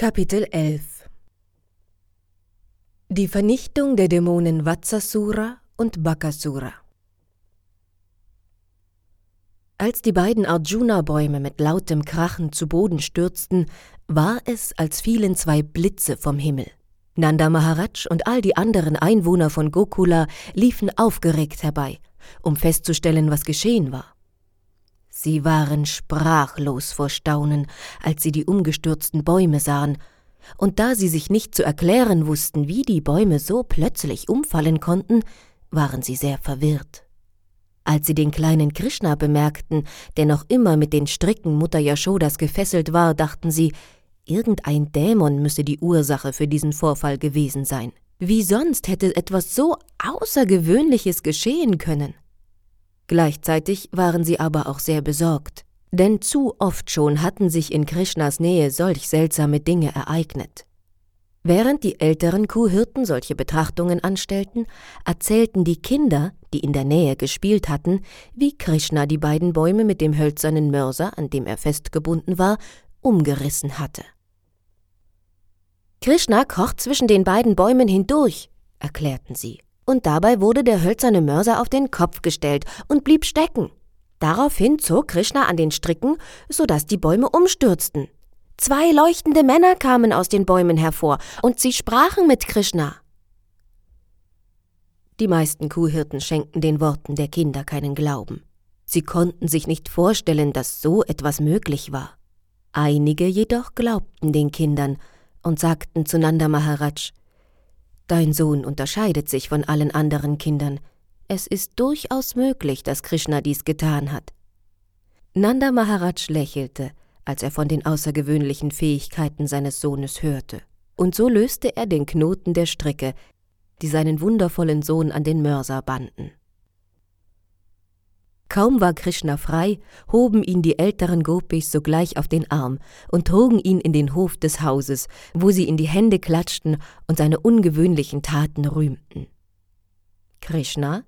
Kapitel 11 Die Vernichtung der Dämonen Vatsasura und Bakasura Als die beiden Arjuna-Bäume mit lautem Krachen zu Boden stürzten, war es, als fielen zwei Blitze vom Himmel. Nanda Maharaj und all die anderen Einwohner von Gokula liefen aufgeregt herbei, um festzustellen, was geschehen war. Sie waren sprachlos vor Staunen, als sie die umgestürzten Bäume sahen, und da sie sich nicht zu erklären wussten, wie die Bäume so plötzlich umfallen konnten, waren sie sehr verwirrt. Als sie den kleinen Krishna bemerkten, der noch immer mit den Stricken Mutter Yashodas gefesselt war, dachten sie, irgendein Dämon müsse die Ursache für diesen Vorfall gewesen sein. Wie sonst hätte etwas so Außergewöhnliches geschehen können? Gleichzeitig waren sie aber auch sehr besorgt, denn zu oft schon hatten sich in Krishnas Nähe solch seltsame Dinge ereignet. Während die älteren Kuhhirten solche Betrachtungen anstellten, erzählten die Kinder, die in der Nähe gespielt hatten, wie Krishna die beiden Bäume mit dem hölzernen Mörser, an dem er festgebunden war, umgerissen hatte. Krishna kocht zwischen den beiden Bäumen hindurch, erklärten sie und dabei wurde der hölzerne Mörser auf den Kopf gestellt und blieb stecken. Daraufhin zog Krishna an den Stricken, so dass die Bäume umstürzten. Zwei leuchtende Männer kamen aus den Bäumen hervor, und sie sprachen mit Krishna. Die meisten Kuhhirten schenkten den Worten der Kinder keinen Glauben. Sie konnten sich nicht vorstellen, dass so etwas möglich war. Einige jedoch glaubten den Kindern und sagten zu Nanda Maharaj, Dein Sohn unterscheidet sich von allen anderen Kindern. Es ist durchaus möglich, dass Krishna dies getan hat. Nanda Maharaj lächelte, als er von den außergewöhnlichen Fähigkeiten seines Sohnes hörte. Und so löste er den Knoten der Stricke, die seinen wundervollen Sohn an den Mörser banden. Kaum war Krishna frei, hoben ihn die älteren Gopis sogleich auf den Arm und trugen ihn in den Hof des Hauses, wo sie in die Hände klatschten und seine ungewöhnlichen Taten rühmten. Krishna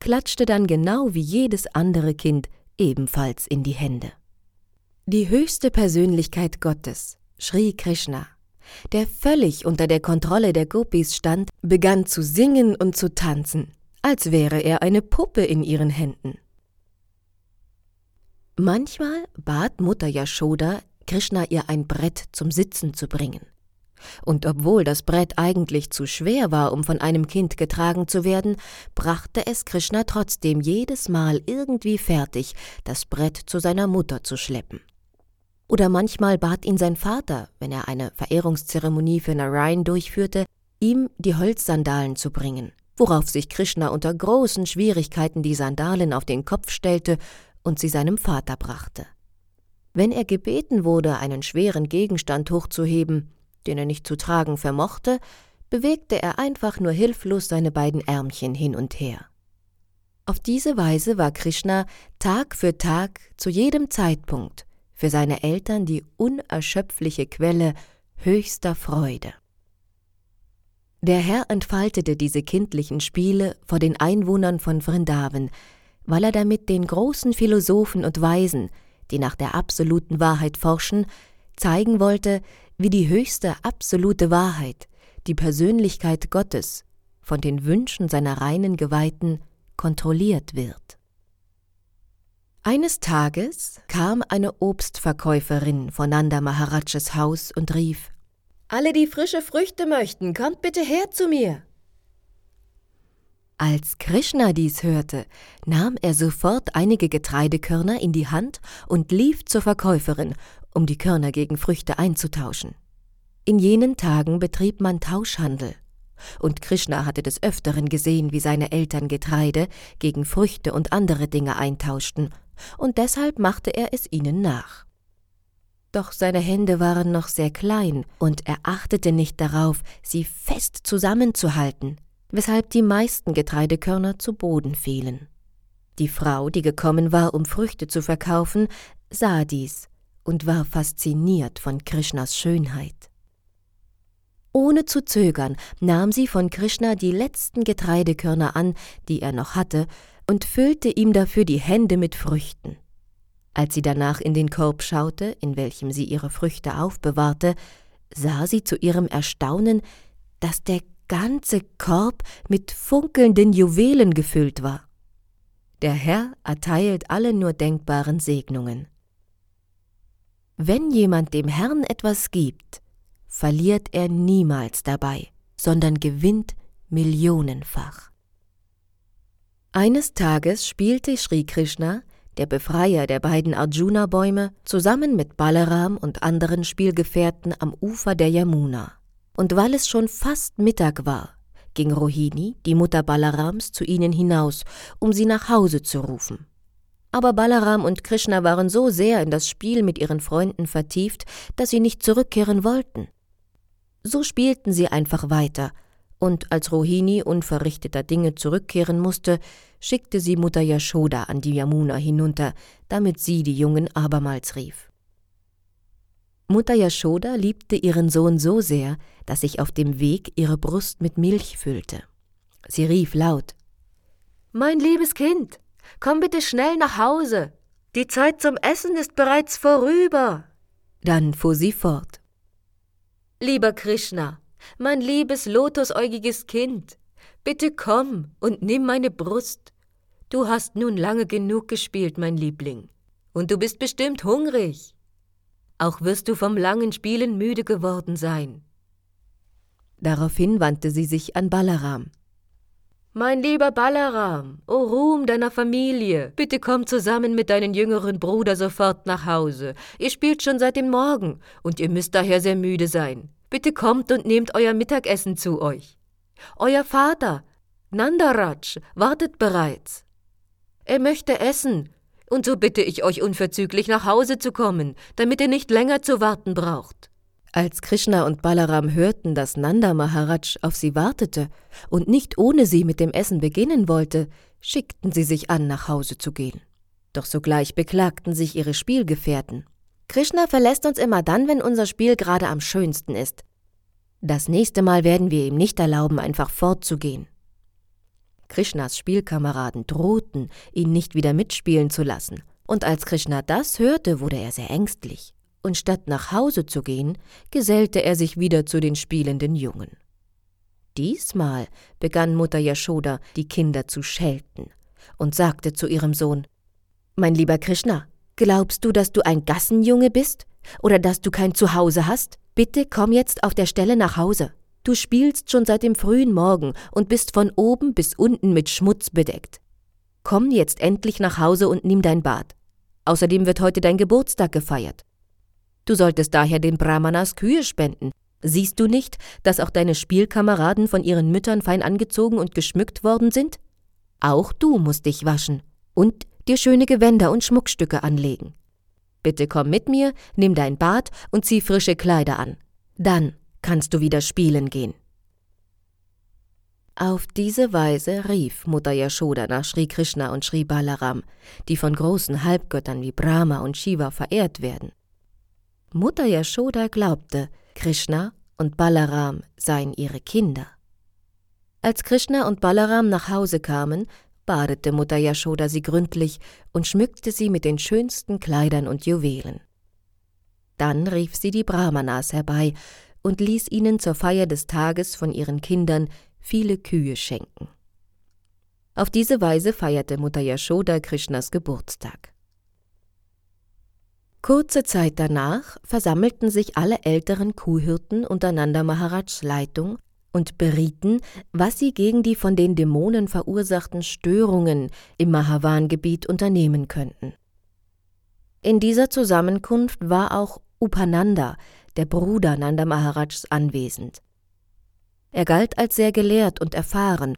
klatschte dann genau wie jedes andere Kind ebenfalls in die Hände. Die höchste Persönlichkeit Gottes, Sri Krishna, der völlig unter der Kontrolle der Gopis stand, begann zu singen und zu tanzen, als wäre er eine Puppe in ihren Händen. Manchmal bat Mutter Yashoda, Krishna ihr ein Brett zum Sitzen zu bringen. Und obwohl das Brett eigentlich zu schwer war, um von einem Kind getragen zu werden, brachte es Krishna trotzdem jedes Mal irgendwie fertig, das Brett zu seiner Mutter zu schleppen. Oder manchmal bat ihn sein Vater, wenn er eine Verehrungszeremonie für Narayan durchführte, ihm die Holzsandalen zu bringen, worauf sich Krishna unter großen Schwierigkeiten die Sandalen auf den Kopf stellte und sie seinem Vater brachte. Wenn er gebeten wurde, einen schweren Gegenstand hochzuheben, den er nicht zu tragen vermochte, bewegte er einfach nur hilflos seine beiden Ärmchen hin und her. Auf diese Weise war Krishna Tag für Tag zu jedem Zeitpunkt für seine Eltern die unerschöpfliche Quelle höchster Freude. Der Herr entfaltete diese kindlichen Spiele vor den Einwohnern von Vrindavan, weil er damit den großen Philosophen und Weisen, die nach der absoluten Wahrheit forschen, zeigen wollte, wie die höchste absolute Wahrheit, die Persönlichkeit Gottes, von den Wünschen seiner reinen Geweihten kontrolliert wird. Eines Tages kam eine Obstverkäuferin von Nanda Maharajas Haus und rief Alle, die frische Früchte möchten, kommt bitte her zu mir. Als Krishna dies hörte, nahm er sofort einige Getreidekörner in die Hand und lief zur Verkäuferin, um die Körner gegen Früchte einzutauschen. In jenen Tagen betrieb man Tauschhandel, und Krishna hatte des Öfteren gesehen, wie seine Eltern Getreide gegen Früchte und andere Dinge eintauschten, und deshalb machte er es ihnen nach. Doch seine Hände waren noch sehr klein, und er achtete nicht darauf, sie fest zusammenzuhalten, weshalb die meisten Getreidekörner zu Boden fielen. Die Frau, die gekommen war, um Früchte zu verkaufen, sah dies und war fasziniert von Krishnas Schönheit. Ohne zu zögern nahm sie von Krishna die letzten Getreidekörner an, die er noch hatte, und füllte ihm dafür die Hände mit Früchten. Als sie danach in den Korb schaute, in welchem sie ihre Früchte aufbewahrte, sah sie zu ihrem Erstaunen, dass der ganze Korb mit funkelnden Juwelen gefüllt war. Der Herr erteilt alle nur denkbaren Segnungen. Wenn jemand dem Herrn etwas gibt, verliert er niemals dabei, sondern gewinnt millionenfach. Eines Tages spielte Sri Krishna, der Befreier der beiden Arjuna-Bäume, zusammen mit Balaram und anderen Spielgefährten am Ufer der Yamuna. Und weil es schon fast Mittag war, ging Rohini, die Mutter Balarams, zu ihnen hinaus, um sie nach Hause zu rufen. Aber Balaram und Krishna waren so sehr in das Spiel mit ihren Freunden vertieft, dass sie nicht zurückkehren wollten. So spielten sie einfach weiter, und als Rohini unverrichteter Dinge zurückkehren musste, schickte sie Mutter Yashoda an die Yamuna hinunter, damit sie die Jungen abermals rief. Mutter Yashoda liebte ihren Sohn so sehr, dass sich auf dem Weg ihre Brust mit Milch füllte. Sie rief laut Mein liebes Kind, komm bitte schnell nach Hause. Die Zeit zum Essen ist bereits vorüber. Dann fuhr sie fort. Lieber Krishna, mein liebes lotusäugiges Kind, bitte komm und nimm meine Brust. Du hast nun lange genug gespielt, mein Liebling, und du bist bestimmt hungrig. Auch wirst du vom langen Spielen müde geworden sein. Daraufhin wandte sie sich an Balaram. Mein lieber Balaram, o Ruhm deiner Familie, bitte komm zusammen mit deinem jüngeren Bruder sofort nach Hause. Ihr spielt schon seit dem Morgen und ihr müsst daher sehr müde sein. Bitte kommt und nehmt euer Mittagessen zu euch. Euer Vater, Nandaraj, wartet bereits. Er möchte essen, und so bitte ich euch unverzüglich nach Hause zu kommen, damit ihr nicht länger zu warten braucht. Als Krishna und Balaram hörten, dass Nanda Maharaj auf sie wartete und nicht ohne sie mit dem Essen beginnen wollte, schickten sie sich an, nach Hause zu gehen. Doch sogleich beklagten sich ihre Spielgefährten. Krishna verlässt uns immer dann, wenn unser Spiel gerade am schönsten ist. Das nächste Mal werden wir ihm nicht erlauben, einfach fortzugehen. Krishnas Spielkameraden drohten, ihn nicht wieder mitspielen zu lassen, und als Krishna das hörte, wurde er sehr ängstlich, und statt nach Hause zu gehen, gesellte er sich wieder zu den spielenden Jungen. Diesmal begann Mutter Yashoda, die Kinder zu schelten, und sagte zu ihrem Sohn Mein lieber Krishna, Glaubst du, dass du ein Gassenjunge bist? Oder dass du kein Zuhause hast? Bitte komm jetzt auf der Stelle nach Hause. Du spielst schon seit dem frühen Morgen und bist von oben bis unten mit Schmutz bedeckt. Komm jetzt endlich nach Hause und nimm dein Bad. Außerdem wird heute dein Geburtstag gefeiert. Du solltest daher den Brahmanas Kühe spenden. Siehst du nicht, dass auch deine Spielkameraden von ihren Müttern fein angezogen und geschmückt worden sind? Auch du musst dich waschen und dir schöne Gewänder und Schmuckstücke anlegen. Bitte komm mit mir, nimm dein Bad und zieh frische Kleider an. Dann kannst du wieder spielen gehen. Auf diese Weise rief Mutter Yashoda nach Sri Krishna und Sri Balaram, die von großen Halbgöttern wie Brahma und Shiva verehrt werden. Mutter Yashoda glaubte, Krishna und Balaram seien ihre Kinder. Als Krishna und Balaram nach Hause kamen, badete Mutter Yashoda sie gründlich und schmückte sie mit den schönsten Kleidern und Juwelen. Dann rief sie die Brahmanas herbei und ließ ihnen zur Feier des Tages von ihren Kindern viele Kühe schenken. Auf diese Weise feierte Mutter Yashoda Krishnas Geburtstag. Kurze Zeit danach versammelten sich alle älteren Kuhhirten unter Nanda Maharajs Leitung und berieten, was sie gegen die von den Dämonen verursachten Störungen im Mahavan-Gebiet unternehmen könnten. In dieser Zusammenkunft war auch Upananda, der Bruder Nanda Maharajs, anwesend. Er galt als sehr gelehrt und erfahren,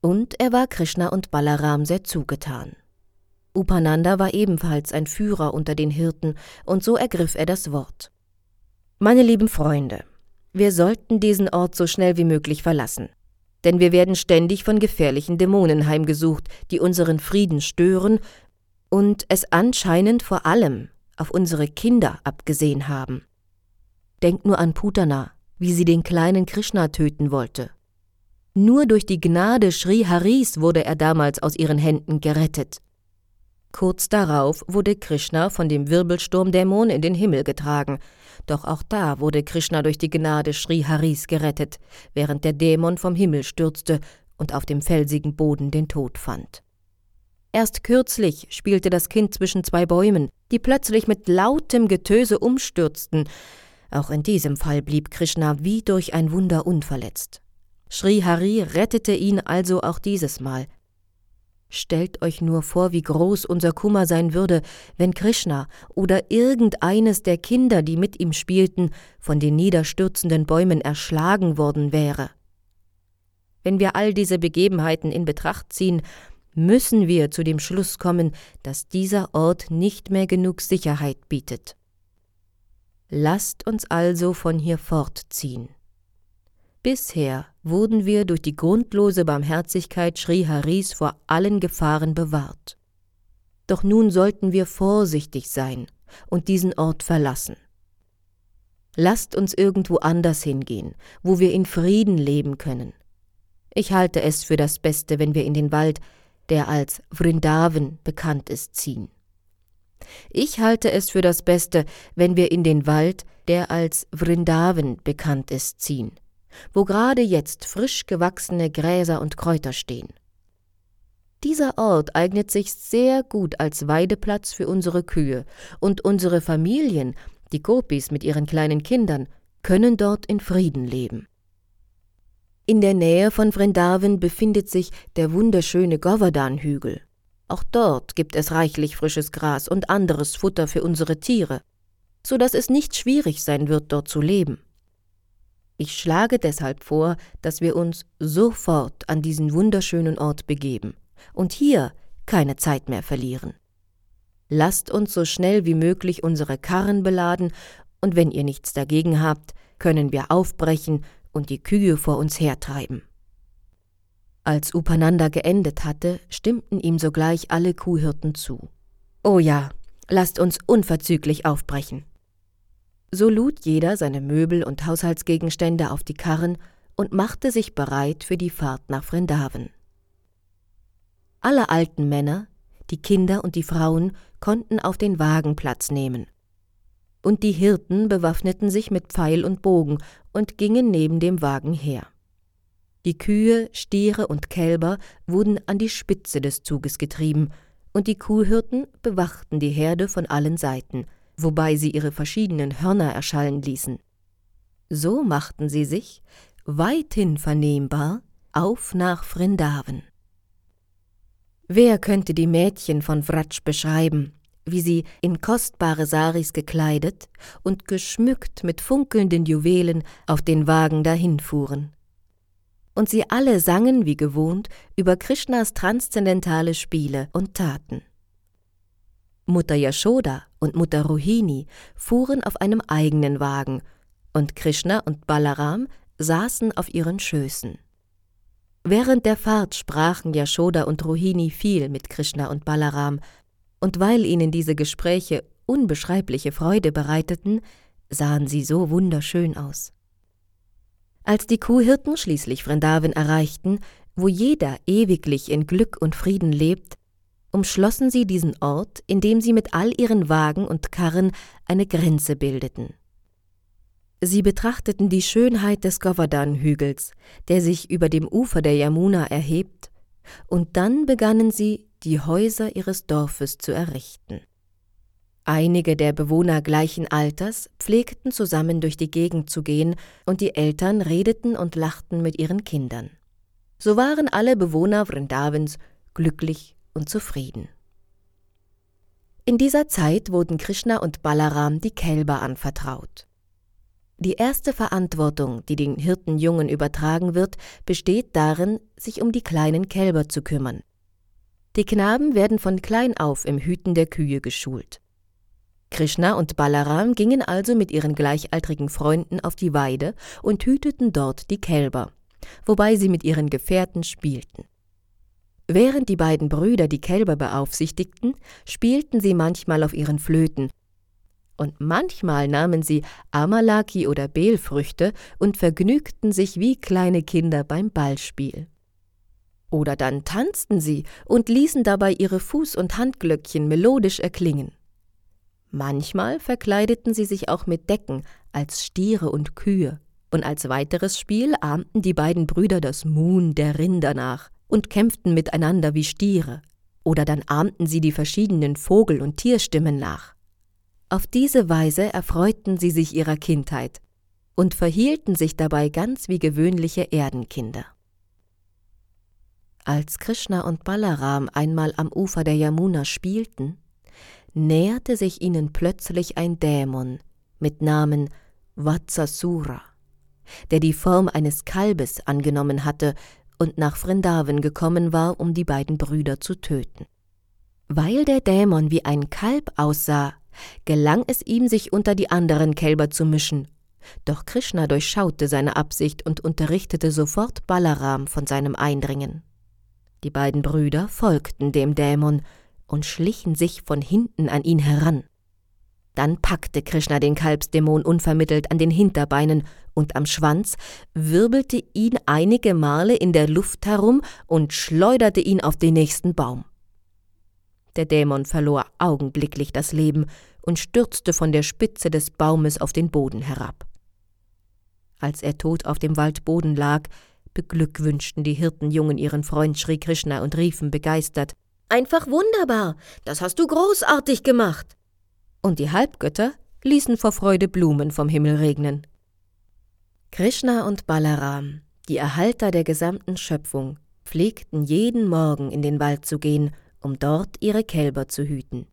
und er war Krishna und Balaram sehr zugetan. Upananda war ebenfalls ein Führer unter den Hirten, und so ergriff er das Wort. Meine lieben Freunde, wir sollten diesen Ort so schnell wie möglich verlassen. Denn wir werden ständig von gefährlichen Dämonen heimgesucht, die unseren Frieden stören und es anscheinend vor allem auf unsere Kinder abgesehen haben. Denkt nur an Putana, wie sie den kleinen Krishna töten wollte. Nur durch die Gnade Sri Haris wurde er damals aus ihren Händen gerettet. Kurz darauf wurde Krishna von dem Wirbelsturmdämon in den Himmel getragen. Doch auch da wurde Krishna durch die Gnade Sri Haris gerettet, während der Dämon vom Himmel stürzte und auf dem felsigen Boden den Tod fand. Erst kürzlich spielte das Kind zwischen zwei Bäumen, die plötzlich mit lautem Getöse umstürzten. Auch in diesem Fall blieb Krishna wie durch ein Wunder unverletzt. Sri Hari rettete ihn also auch dieses Mal. Stellt euch nur vor, wie groß unser Kummer sein würde, wenn Krishna oder irgendeines der Kinder, die mit ihm spielten, von den niederstürzenden Bäumen erschlagen worden wäre. Wenn wir all diese Begebenheiten in Betracht ziehen, müssen wir zu dem Schluss kommen, dass dieser Ort nicht mehr genug Sicherheit bietet. Lasst uns also von hier fortziehen. Bisher wurden wir durch die grundlose Barmherzigkeit Sri Haris vor allen Gefahren bewahrt. Doch nun sollten wir vorsichtig sein und diesen Ort verlassen. Lasst uns irgendwo anders hingehen, wo wir in Frieden leben können. Ich halte es für das Beste, wenn wir in den Wald, der als Vrindavan bekannt ist, ziehen. Ich halte es für das Beste, wenn wir in den Wald, der als Vrindavan bekannt ist, ziehen wo gerade jetzt frisch gewachsene Gräser und Kräuter stehen. Dieser Ort eignet sich sehr gut als Weideplatz für unsere Kühe, und unsere Familien, die Gopis mit ihren kleinen Kindern, können dort in Frieden leben. In der Nähe von Vrindavan befindet sich der wunderschöne Govardhan-Hügel. Auch dort gibt es reichlich frisches Gras und anderes Futter für unsere Tiere, so dass es nicht schwierig sein wird, dort zu leben. Ich schlage deshalb vor, dass wir uns sofort an diesen wunderschönen Ort begeben und hier keine Zeit mehr verlieren. Lasst uns so schnell wie möglich unsere Karren beladen, und wenn ihr nichts dagegen habt, können wir aufbrechen und die Kühe vor uns hertreiben. Als Upananda geendet hatte, stimmten ihm sogleich alle Kuhhirten zu. Oh ja, lasst uns unverzüglich aufbrechen. So lud jeder seine Möbel und Haushaltsgegenstände auf die Karren und machte sich bereit für die Fahrt nach Vrindavan. Alle alten Männer, die Kinder und die Frauen konnten auf den Wagen Platz nehmen. Und die Hirten bewaffneten sich mit Pfeil und Bogen und gingen neben dem Wagen her. Die Kühe, Stiere und Kälber wurden an die Spitze des Zuges getrieben, und die Kuhhirten bewachten die Herde von allen Seiten, wobei sie ihre verschiedenen Hörner erschallen ließen. So machten sie sich, weithin vernehmbar, auf nach Vrindavan. Wer könnte die Mädchen von Vraj beschreiben, wie sie in kostbare Saris gekleidet und geschmückt mit funkelnden Juwelen auf den Wagen dahinfuhren? Und sie alle sangen wie gewohnt über Krishnas transzendentale Spiele und Taten. Mutter Yashoda und Mutter Rohini fuhren auf einem eigenen Wagen, und Krishna und Balaram saßen auf ihren Schößen. Während der Fahrt sprachen Yashoda und Rohini viel mit Krishna und Balaram, und weil ihnen diese Gespräche unbeschreibliche Freude bereiteten, sahen sie so wunderschön aus. Als die Kuhhirten schließlich Vrindavan erreichten, wo jeder ewiglich in Glück und Frieden lebt, umschlossen sie diesen Ort, indem sie mit all ihren Wagen und Karren eine Grenze bildeten. Sie betrachteten die Schönheit des Govardhan-Hügels, der sich über dem Ufer der Yamuna erhebt, und dann begannen sie, die Häuser ihres Dorfes zu errichten. Einige der Bewohner gleichen Alters pflegten zusammen durch die Gegend zu gehen, und die Eltern redeten und lachten mit ihren Kindern. So waren alle Bewohner Vrindavens glücklich und zufrieden. In dieser Zeit wurden Krishna und Balaram die Kälber anvertraut. Die erste Verantwortung, die den Hirtenjungen übertragen wird, besteht darin, sich um die kleinen Kälber zu kümmern. Die Knaben werden von klein auf im Hüten der Kühe geschult. Krishna und Balaram gingen also mit ihren gleichaltrigen Freunden auf die Weide und hüteten dort die Kälber, wobei sie mit ihren Gefährten spielten. Während die beiden Brüder die Kälber beaufsichtigten, spielten sie manchmal auf ihren Flöten, und manchmal nahmen sie Amalaki oder Beelfrüchte und vergnügten sich wie kleine Kinder beim Ballspiel. Oder dann tanzten sie und ließen dabei ihre Fuß- und Handglöckchen melodisch erklingen. Manchmal verkleideten sie sich auch mit Decken als Stiere und Kühe, und als weiteres Spiel ahmten die beiden Brüder das Muhn der Rinder nach und kämpften miteinander wie Stiere, oder dann ahmten sie die verschiedenen Vogel- und Tierstimmen nach. Auf diese Weise erfreuten sie sich ihrer Kindheit und verhielten sich dabei ganz wie gewöhnliche Erdenkinder. Als Krishna und Balaram einmal am Ufer der Yamuna spielten, näherte sich ihnen plötzlich ein Dämon mit Namen Vatsasura, der die Form eines Kalbes angenommen hatte und nach Vrindavan gekommen war, um die beiden Brüder zu töten. Weil der Dämon wie ein Kalb aussah, gelang es ihm, sich unter die anderen Kälber zu mischen. Doch Krishna durchschaute seine Absicht und unterrichtete sofort Balaram von seinem Eindringen. Die beiden Brüder folgten dem Dämon und schlichen sich von hinten an ihn heran. Dann packte Krishna den Kalbsdämon unvermittelt an den Hinterbeinen und am Schwanz, wirbelte ihn einige Male in der Luft herum und schleuderte ihn auf den nächsten Baum. Der Dämon verlor augenblicklich das Leben und stürzte von der Spitze des Baumes auf den Boden herab. Als er tot auf dem Waldboden lag, beglückwünschten die Hirtenjungen ihren Freund Sri Krishna und riefen begeistert Einfach wunderbar, das hast du großartig gemacht. Und die Halbgötter ließen vor Freude Blumen vom Himmel regnen. Krishna und Balaram, die Erhalter der gesamten Schöpfung, pflegten jeden Morgen in den Wald zu gehen, um dort ihre Kälber zu hüten.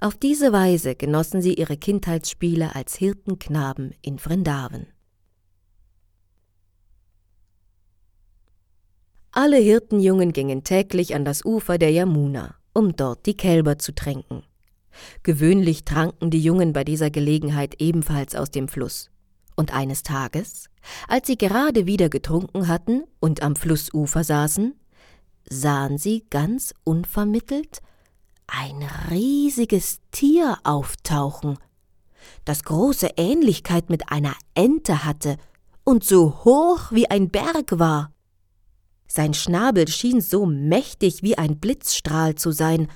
Auf diese Weise genossen sie ihre Kindheitsspiele als Hirtenknaben in Vrindavan. Alle Hirtenjungen gingen täglich an das Ufer der Yamuna, um dort die Kälber zu tränken. Gewöhnlich tranken die Jungen bei dieser Gelegenheit ebenfalls aus dem Fluss. Und eines Tages, als sie gerade wieder getrunken hatten und am Flussufer saßen, sahen sie ganz unvermittelt ein riesiges Tier auftauchen, das große Ähnlichkeit mit einer Ente hatte und so hoch wie ein Berg war. Sein Schnabel schien so mächtig wie ein Blitzstrahl zu sein,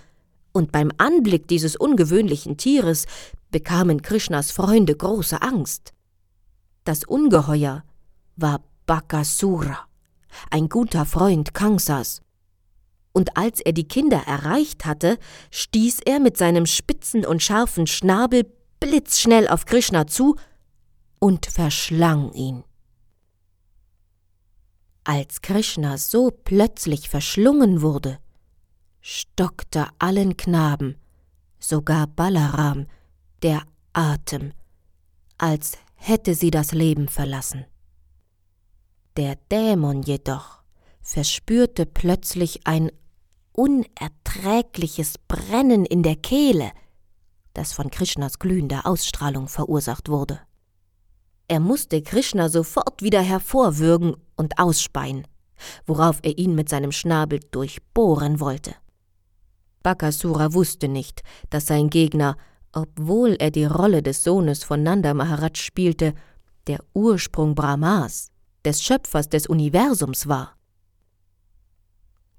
und beim Anblick dieses ungewöhnlichen Tieres bekamen Krishnas Freunde große Angst. Das Ungeheuer war Bakasura, ein guter Freund Kangsas. Und als er die Kinder erreicht hatte, stieß er mit seinem spitzen und scharfen Schnabel blitzschnell auf Krishna zu und verschlang ihn. Als Krishna so plötzlich verschlungen wurde, stockte allen Knaben, sogar Balaram, der Atem, als hätte sie das Leben verlassen. Der Dämon jedoch verspürte plötzlich ein unerträgliches Brennen in der Kehle, das von Krishnas glühender Ausstrahlung verursacht wurde. Er musste Krishna sofort wieder hervorwürgen und ausspeien, worauf er ihn mit seinem Schnabel durchbohren wollte. Bakasura wusste nicht, dass sein Gegner obwohl er die Rolle des Sohnes von Nanda Maharaj spielte, der Ursprung Brahmas, des Schöpfers des Universums war.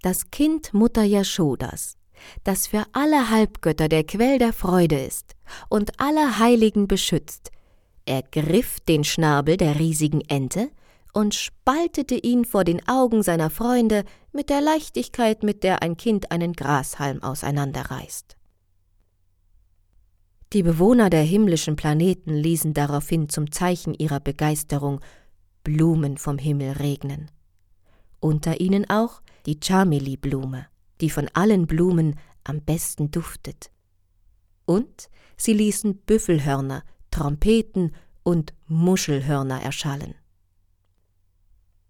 Das Kind Mutter Yashodas, das für alle Halbgötter der Quell der Freude ist und alle Heiligen beschützt, ergriff den Schnabel der riesigen Ente und spaltete ihn vor den Augen seiner Freunde mit der Leichtigkeit, mit der ein Kind einen Grashalm auseinanderreißt. Die Bewohner der himmlischen Planeten ließen daraufhin zum Zeichen ihrer Begeisterung Blumen vom Himmel regnen. Unter ihnen auch die Chameli-Blume, die von allen Blumen am besten duftet. Und sie ließen Büffelhörner, Trompeten und Muschelhörner erschallen.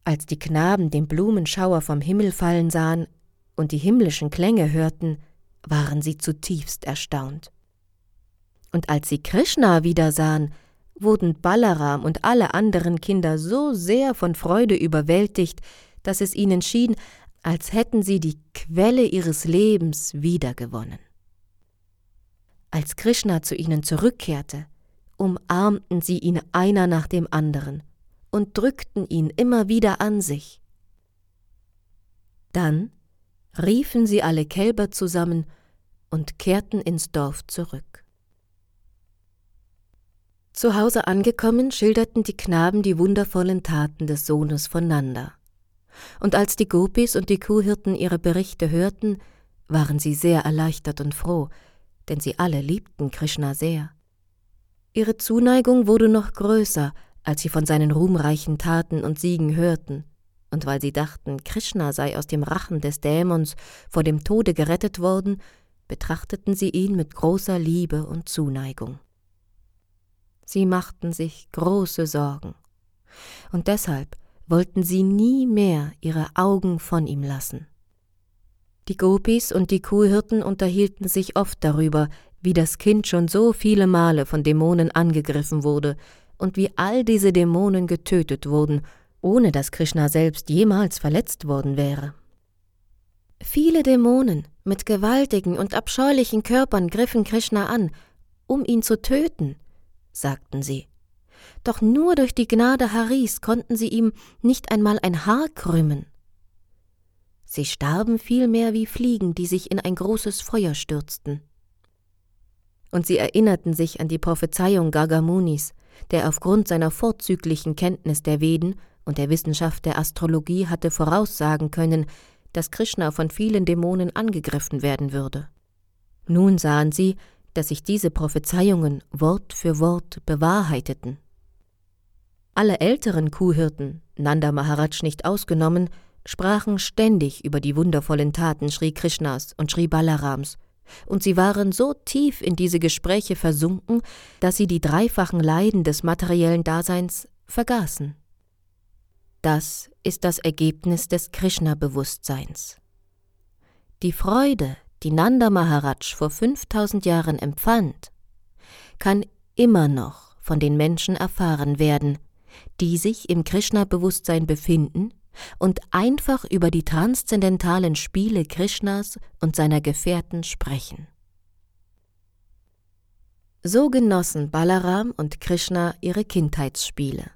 Als die Knaben den Blumenschauer vom Himmel fallen sahen und die himmlischen Klänge hörten, waren sie zutiefst erstaunt. Und als sie Krishna wieder sahen, wurden Balaram und alle anderen Kinder so sehr von Freude überwältigt, dass es ihnen schien, als hätten sie die Quelle ihres Lebens wiedergewonnen. Als Krishna zu ihnen zurückkehrte, umarmten sie ihn einer nach dem anderen und drückten ihn immer wieder an sich. Dann riefen sie alle Kälber zusammen und kehrten ins Dorf zurück. Zu Hause angekommen, schilderten die Knaben die wundervollen Taten des Sohnes von Nanda. Und als die Gopis und die Kuhhirten ihre Berichte hörten, waren sie sehr erleichtert und froh, denn sie alle liebten Krishna sehr. Ihre Zuneigung wurde noch größer, als sie von seinen ruhmreichen Taten und Siegen hörten, und weil sie dachten, Krishna sei aus dem Rachen des Dämons vor dem Tode gerettet worden, betrachteten sie ihn mit großer Liebe und Zuneigung. Sie machten sich große Sorgen, und deshalb wollten sie nie mehr ihre Augen von ihm lassen. Die Gopis und die Kuhhirten unterhielten sich oft darüber, wie das Kind schon so viele Male von Dämonen angegriffen wurde und wie all diese Dämonen getötet wurden, ohne dass Krishna selbst jemals verletzt worden wäre. Viele Dämonen mit gewaltigen und abscheulichen Körpern griffen Krishna an, um ihn zu töten, sagten sie. Doch nur durch die Gnade Haris konnten sie ihm nicht einmal ein Haar krümmen. Sie starben vielmehr wie Fliegen, die sich in ein großes Feuer stürzten. Und sie erinnerten sich an die Prophezeiung Gargamunis, der aufgrund seiner vorzüglichen Kenntnis der Veden und der Wissenschaft der Astrologie hatte voraussagen können, dass Krishna von vielen Dämonen angegriffen werden würde. Nun sahen sie, dass sich diese Prophezeiungen Wort für Wort bewahrheiteten. Alle älteren Kuhhirten, Nanda Maharaj nicht ausgenommen, sprachen ständig über die wundervollen Taten Sri Krishnas und Sri Balarams, und sie waren so tief in diese Gespräche versunken, dass sie die dreifachen Leiden des materiellen Daseins vergaßen. Das ist das Ergebnis des Krishna-Bewusstseins. Die Freude, die Nanda Maharaj vor 5000 Jahren empfand, kann immer noch von den Menschen erfahren werden, die sich im Krishna-Bewusstsein befinden und einfach über die transzendentalen Spiele Krishnas und seiner Gefährten sprechen. So genossen Balaram und Krishna ihre Kindheitsspiele.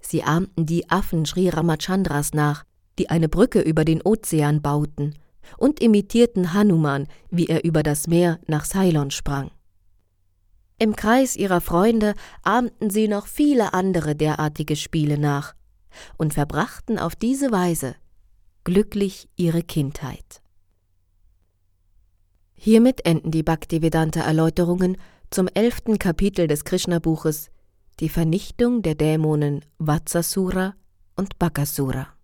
Sie ahmten die Affen Sri Ramachandras nach, die eine Brücke über den Ozean bauten, und imitierten Hanuman, wie er über das Meer nach Ceylon sprang. Im Kreis ihrer Freunde ahmten sie noch viele andere derartige Spiele nach und verbrachten auf diese Weise glücklich ihre Kindheit. Hiermit enden die Bhaktivedanta-Erläuterungen zum elften Kapitel des Krishna-Buches Die Vernichtung der Dämonen Vatsasura und Bakasura.